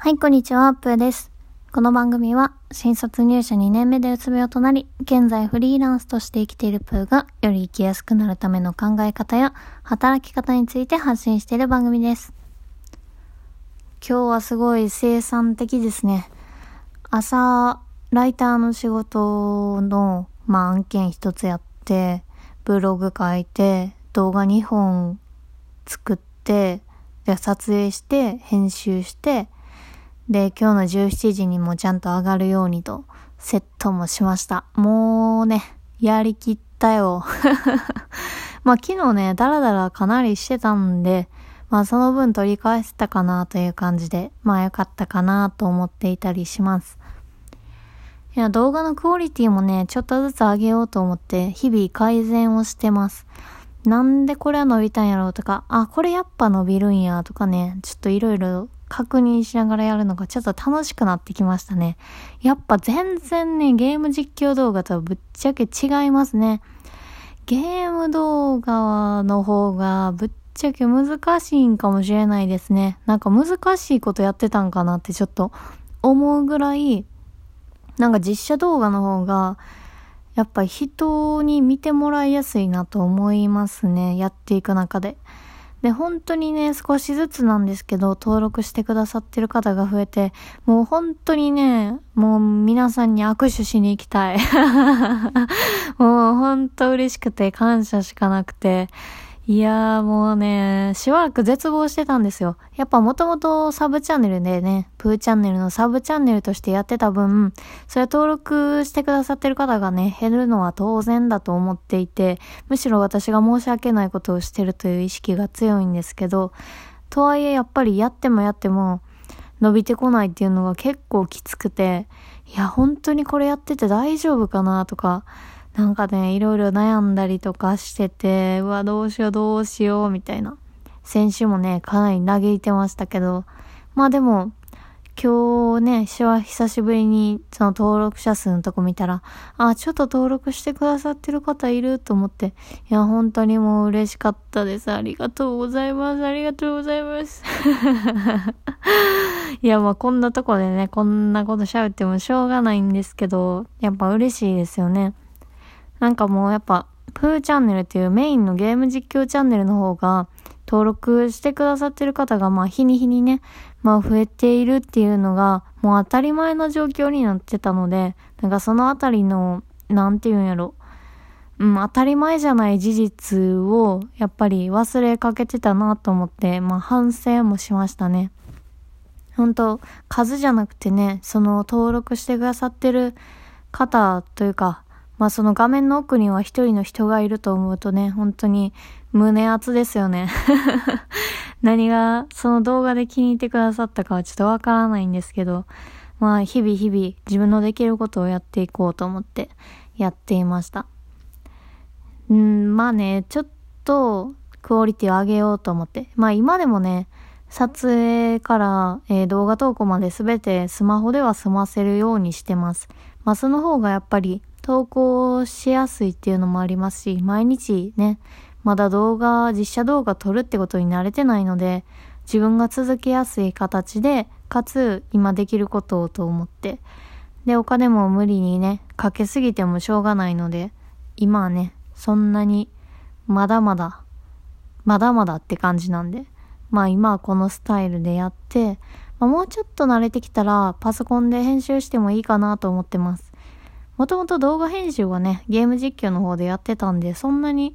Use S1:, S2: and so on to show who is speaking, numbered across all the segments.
S1: はい、こんにちは、プーです。この番組は、新卒入社2年目でうつ病となり、現在フリーランスとして生きているプーが、より生きやすくなるための考え方や、働き方について発信している番組です。今日はすごい生産的ですね。朝、ライターの仕事の、まあ、案件一つやって、ブログ書いて、動画2本作って、で、撮影して、編集して、で、今日の17時にもちゃんと上がるようにと、セットもしました。もうね、やりきったよ。まあ昨日ね、だらだらかなりしてたんで、まあその分取り返せたかなという感じで、まあ良かったかなと思っていたりします。いや、動画のクオリティもね、ちょっとずつ上げようと思って、日々改善をしてます。なんでこれは伸びたんやろうとか、あ、これやっぱ伸びるんやとかね、ちょっといろいろ確認しながらやるのがちょっと楽しくなってきましたね。やっぱ全然ね、ゲーム実況動画とはぶっちゃけ違いますね。ゲーム動画の方がぶっちゃけ難しいんかもしれないですね。なんか難しいことやってたんかなってちょっと思うぐらい、なんか実写動画の方が、やっぱ人に見てもらいやすいなと思いますね。やっていく中で。で、本当にね、少しずつなんですけど、登録してくださってる方が増えて、もう本当にね、もう皆さんに握手しに行きたい。もう本当嬉しくて感謝しかなくて、いやーもうね、しばらく絶望してたんですよ。やっぱもともとサブチャンネルでね、プーチャンネルのサブチャンネルとしてやってた分、それ登録してくださってる方がね、減るのは当然だと思っていて、むしろ私が申し訳ないことをしてるという意識が強いんですけど、とはいえやっぱりやってもやっても、伸びてこないっていうのが結構きつくて、いや、本当にこれやってて大丈夫かなとか、なんかね、いろいろ悩んだりとかしてて、うわ、どうしようどうしよう、みたいな。先週もね、かなり嘆いてましたけど、まあでも、今日ね、しは久しぶりにその登録者数のとこ見たら、あ、ちょっと登録してくださってる方いると思って、いや、本当にもう嬉しかったです。ありがとうございます。ありがとうございます。いや、まあこんなとこでね、こんなこと喋ってもしょうがないんですけど、やっぱ嬉しいですよね。なんかもうやっぱ、プーチャンネルっていうメインのゲーム実況チャンネルの方が、登録してくださってる方が、まあ日に日にね、まあ増えているっていうのが、もう当たり前の状況になってたので、なんかそのあたりの、なんていうんやろ、うん、当たり前じゃない事実を、やっぱり忘れかけてたなと思って、まあ反省もしましたね。本当数じゃなくてね、その登録してくださってる方というか、まあその画面の奥には一人の人がいると思うとね、本当に胸熱ですよね。何がその動画で気に入ってくださったかはちょっとわからないんですけど、まあ日々日々自分のできることをやっていこうと思ってやっていました。うん、まあね、ちょっとクオリティを上げようと思って。まあ今でもね、撮影から、えー、動画投稿まで全てスマホでは済ませるようにしてます。まあその方がやっぱり投稿しやすいっていうのもありますし、毎日ね、まだ動画、実写動画撮るってことに慣れてないので、自分が続けやすい形で、かつ今できることをと思って。で、お金も無理にね、かけすぎてもしょうがないので、今はね、そんなに、まだまだ、まだまだって感じなんで、まあ今はこのスタイルでやって、まあ、もうちょっと慣れてきたらパソコンで編集してもいいかなと思ってます。もともと動画編集はね、ゲーム実況の方でやってたんで、そんなに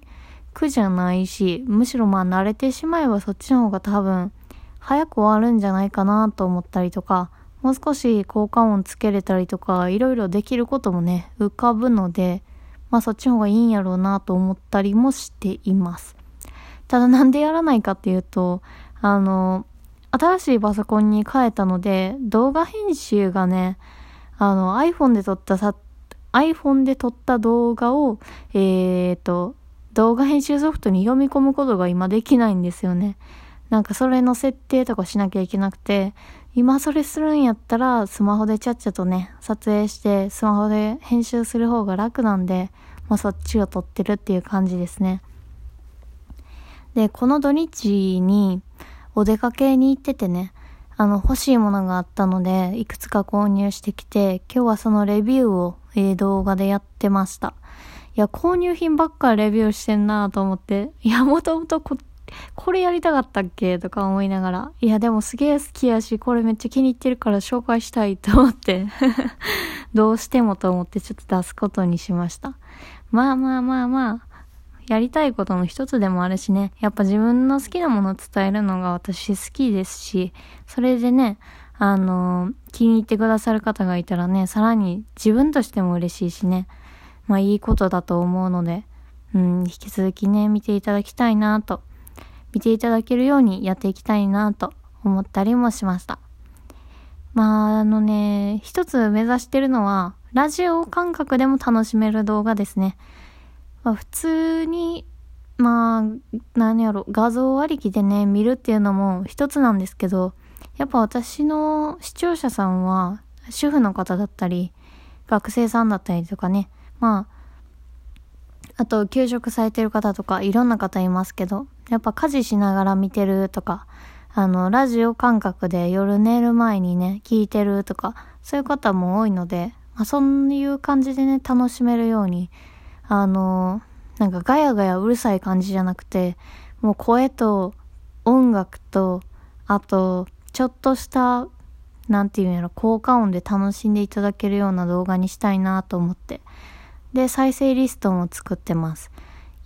S1: 苦じゃないし、むしろまあ慣れてしまえばそっちの方が多分、早く終わるんじゃないかなと思ったりとか、もう少し効果音つけれたりとか、いろいろできることもね、浮かぶので、まあそっちの方がいいんやろうなと思ったりもしています。ただなんでやらないかっていうと、あの、新しいパソコンに変えたので、動画編集がね、あの iPhone で撮ったさ iPhone で撮った動画を、えーと、動画編集ソフトに読み込むことが今できないんですよね。なんかそれの設定とかしなきゃいけなくて、今それするんやったらスマホでちゃっちゃとね、撮影してスマホで編集する方が楽なんで、まあそっちを撮ってるっていう感じですね。で、この土日にお出かけに行っててね、あの、欲しいものがあったので、いくつか購入してきて、今日はそのレビューを、えー、動画でやってました。いや、購入品ばっかレビューしてんなと思って、いや、もともとこ、これやりたかったっけ？とか思いながら、いや、でもすげえ好きやし、これめっちゃ気に入ってるから紹介したいと思って。どうしてもと思ってちょっと出すことにしました。まあまあまあまあ、やりたいことの一つでもあるしね、やっぱ自分の好きなものを伝えるのが私好きですし、それでね、あの、気に入ってくださる方がいたらね、さらに自分としても嬉しいしね、まあいいことだと思うので、うん、引き続きね、見ていただきたいなと、見ていただけるようにやっていきたいなと思ったりもしました。まあ、あのね、一つ目指してるのは、ラジオ感覚でも楽しめる動画ですね。まあ、普通に、まあ、何やろ、画像ありきでね、見るっていうのも一つなんですけど、やっぱ私の視聴者さんは、主婦の方だったり、学生さんだったりとかね、まあ、あと、給食されてる方とか、いろんな方いますけど、やっぱ家事しながら見てるとか、あの、ラジオ感覚で夜寝る前にね、聞いてるとか、そういう方も多いので、まあ、そういう感じでね、楽しめるように、あの、なんかガヤガヤうるさい感じじゃなくて、もう声と音楽と、あと、ちょっとした、なんていうんやろ、効果音で楽しんでいただけるような動画にしたいなと思って。で、再生リストも作ってます。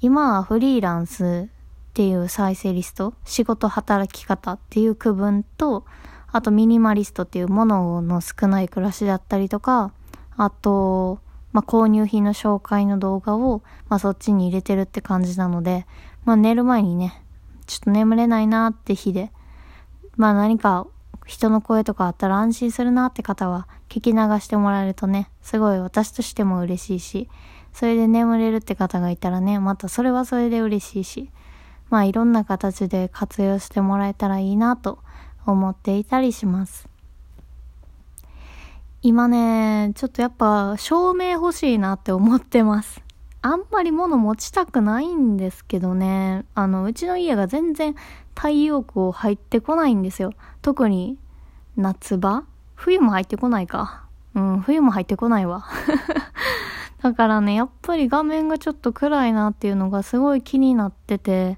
S1: 今はフリーランスっていう再生リスト、仕事働き方っていう区分と、あとミニマリストっていうものの少ない暮らしだったりとか、あと、まあ、購入品の紹介の動画を、まあ、そっちに入れてるって感じなので、まあ、寝る前にね、ちょっと眠れないなって日で、まあ、何か人の声とかあったら安心するなって方は聞き流してもらえるとね、すごい私としても嬉しいし、それで眠れるって方がいたらね、またそれはそれで嬉しいし、まあいろんな形で活用してもらえたらいいなと思っていたりします。今ね、ちょっとやっぱ照明欲しいなって思ってます。あんまり物持ちたくないんですけどね、あの、うちの家が全然太陽光入ってこないんですよ。特に夏場？冬も入ってこないか。うん、冬も入ってこないわ。だからね、やっぱり画面がちょっと暗いなっていうのがすごい気になってて、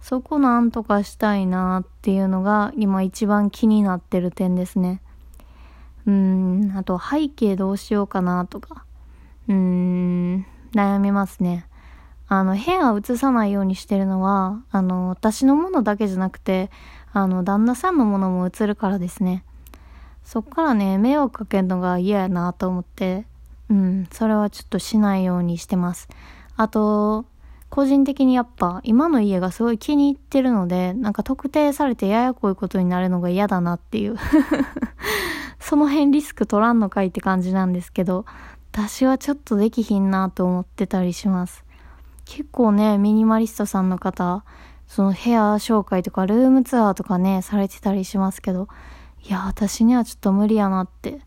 S1: そこなんとかしたいなっていうのが今一番気になってる点ですね。うーん、あと背景どうしようかなとか、うーん、悩みますね。あの、部屋を映さないようにしてるのは、あの、私のものだけじゃなくて、あの、旦那さんのものも映るからですね。そっからね、迷惑かけるのが嫌やなと思って、うん、それはちょっとしないようにしてます。あと、個人的にやっぱ今の家がすごい気に入ってるので、なんか特定されてややこいことになるのが嫌だなっていう その辺リスク取らんのかいって感じなんですけど、私はちょっとできひんなと思ってたりします。結構ね、ミニマリストさんの方、その部屋紹介とかルームツアーとかね、されてたりしますけど、いや、私にはちょっと無理やなって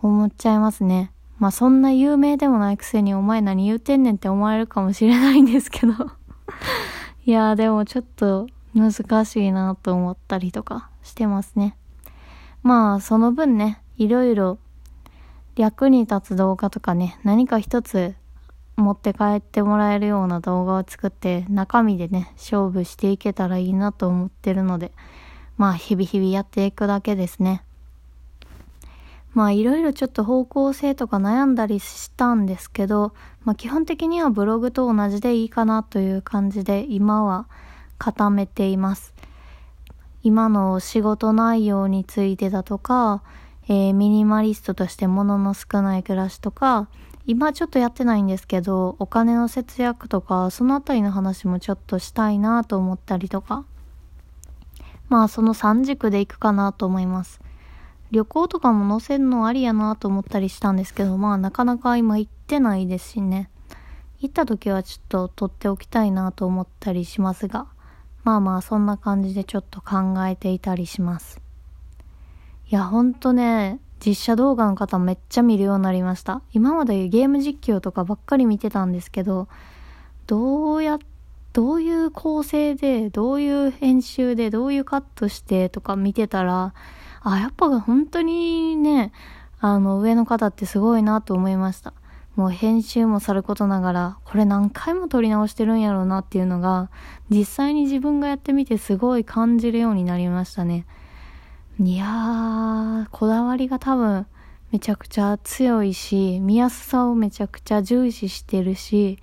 S1: 思っちゃいますね。まあそんな有名でもないくせにお前何言うてんねんって思われるかもしれないんですけど いやでもちょっと難しいなと思ったりとかしてますね。まあ、その分ね、いろいろ役に立つ動画とかね、何か一つ持って帰ってもらえるような動画を作って中身でね、勝負していけたらいいなと思ってるので、まあ、日々日々やっていくだけですね。まあいろいろちょっと方向性とか悩んだりしたんですけど、まあ基本的にはブログと同じでいいかなという感じで今は固めています。今の仕事内容についてだとか、えー、ミニマリストとして物の少ない暮らしとか、今ちょっとやってないんですけど、お金の節約とか、そのあたりの話もちょっとしたいなと思ったりとか。まあその3軸でいくかなと思います。旅行とかも載せるのありやなと思ったりしたんですけど、まあなかなか今行ってないですしね。行った時はちょっと撮っておきたいなと思ったりしますが。まあまあそんな感じでちょっと考えていたりします。いやほんとね、実写動画の方めっちゃ見るようになりました。今までゲーム実況とかばっかり見てたんですけど、どうや、どういう構成で、どういう編集で、どういうカットしてとか見てたら、あ、やっぱ本当にね、あの、上の方ってすごいなと思いました。もう編集もさることながら、これ何回も撮り直してるんやろうなっていうのが、実際に自分がやってみてすごい感じるようになりましたね。いやー、こだわりが多分めちゃくちゃ強いし、見やすさをめちゃくちゃ重視してるし、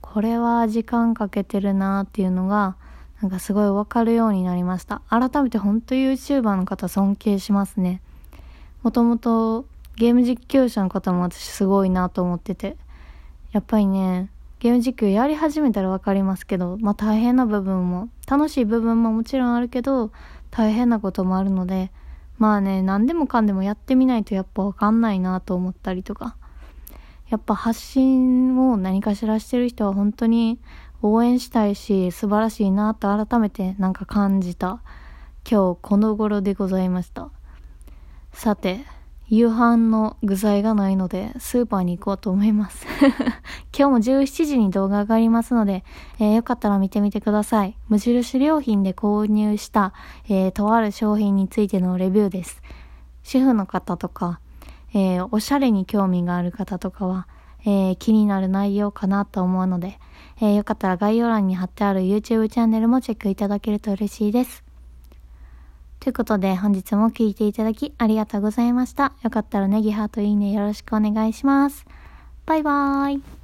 S1: これは時間かけてるなーっていうのが、なんかすごいわかるようになりました。改めてほんと YouTuber の方尊敬しますね。もともとゲーム実況者の方も私すごいなと思ってて。やっぱりね、ゲーム実況やり始めたらわかりますけど、まあ大変な部分も、楽しい部分ももちろんあるけど、大変なこともあるので、まあね、何でもかんでもやってみないとやっぱわかんないなと思ったりとか。やっぱ発信を何かしらしてる人は本当に応援したいし、素晴らしいなと改めてなんか感じた今日この頃でございました。さて、夕飯の具材がないので、スーパーに行こうと思います。今日も17時に動画上がりますので、えー、よかったら見てみてください。無印良品で購入した、えー、とある商品についてのレビューです。主婦の方とか、えー、おしゃれに興味がある方とかは、えー、気になる内容かなと思うので、えー、よかったら概要欄に貼ってある YouTube チャンネルもチェックいただけると嬉しいです。ということで本日も聴いていただきありがとうございました。よかったらネギハートいいねよろしくお願いします。バイバーイ。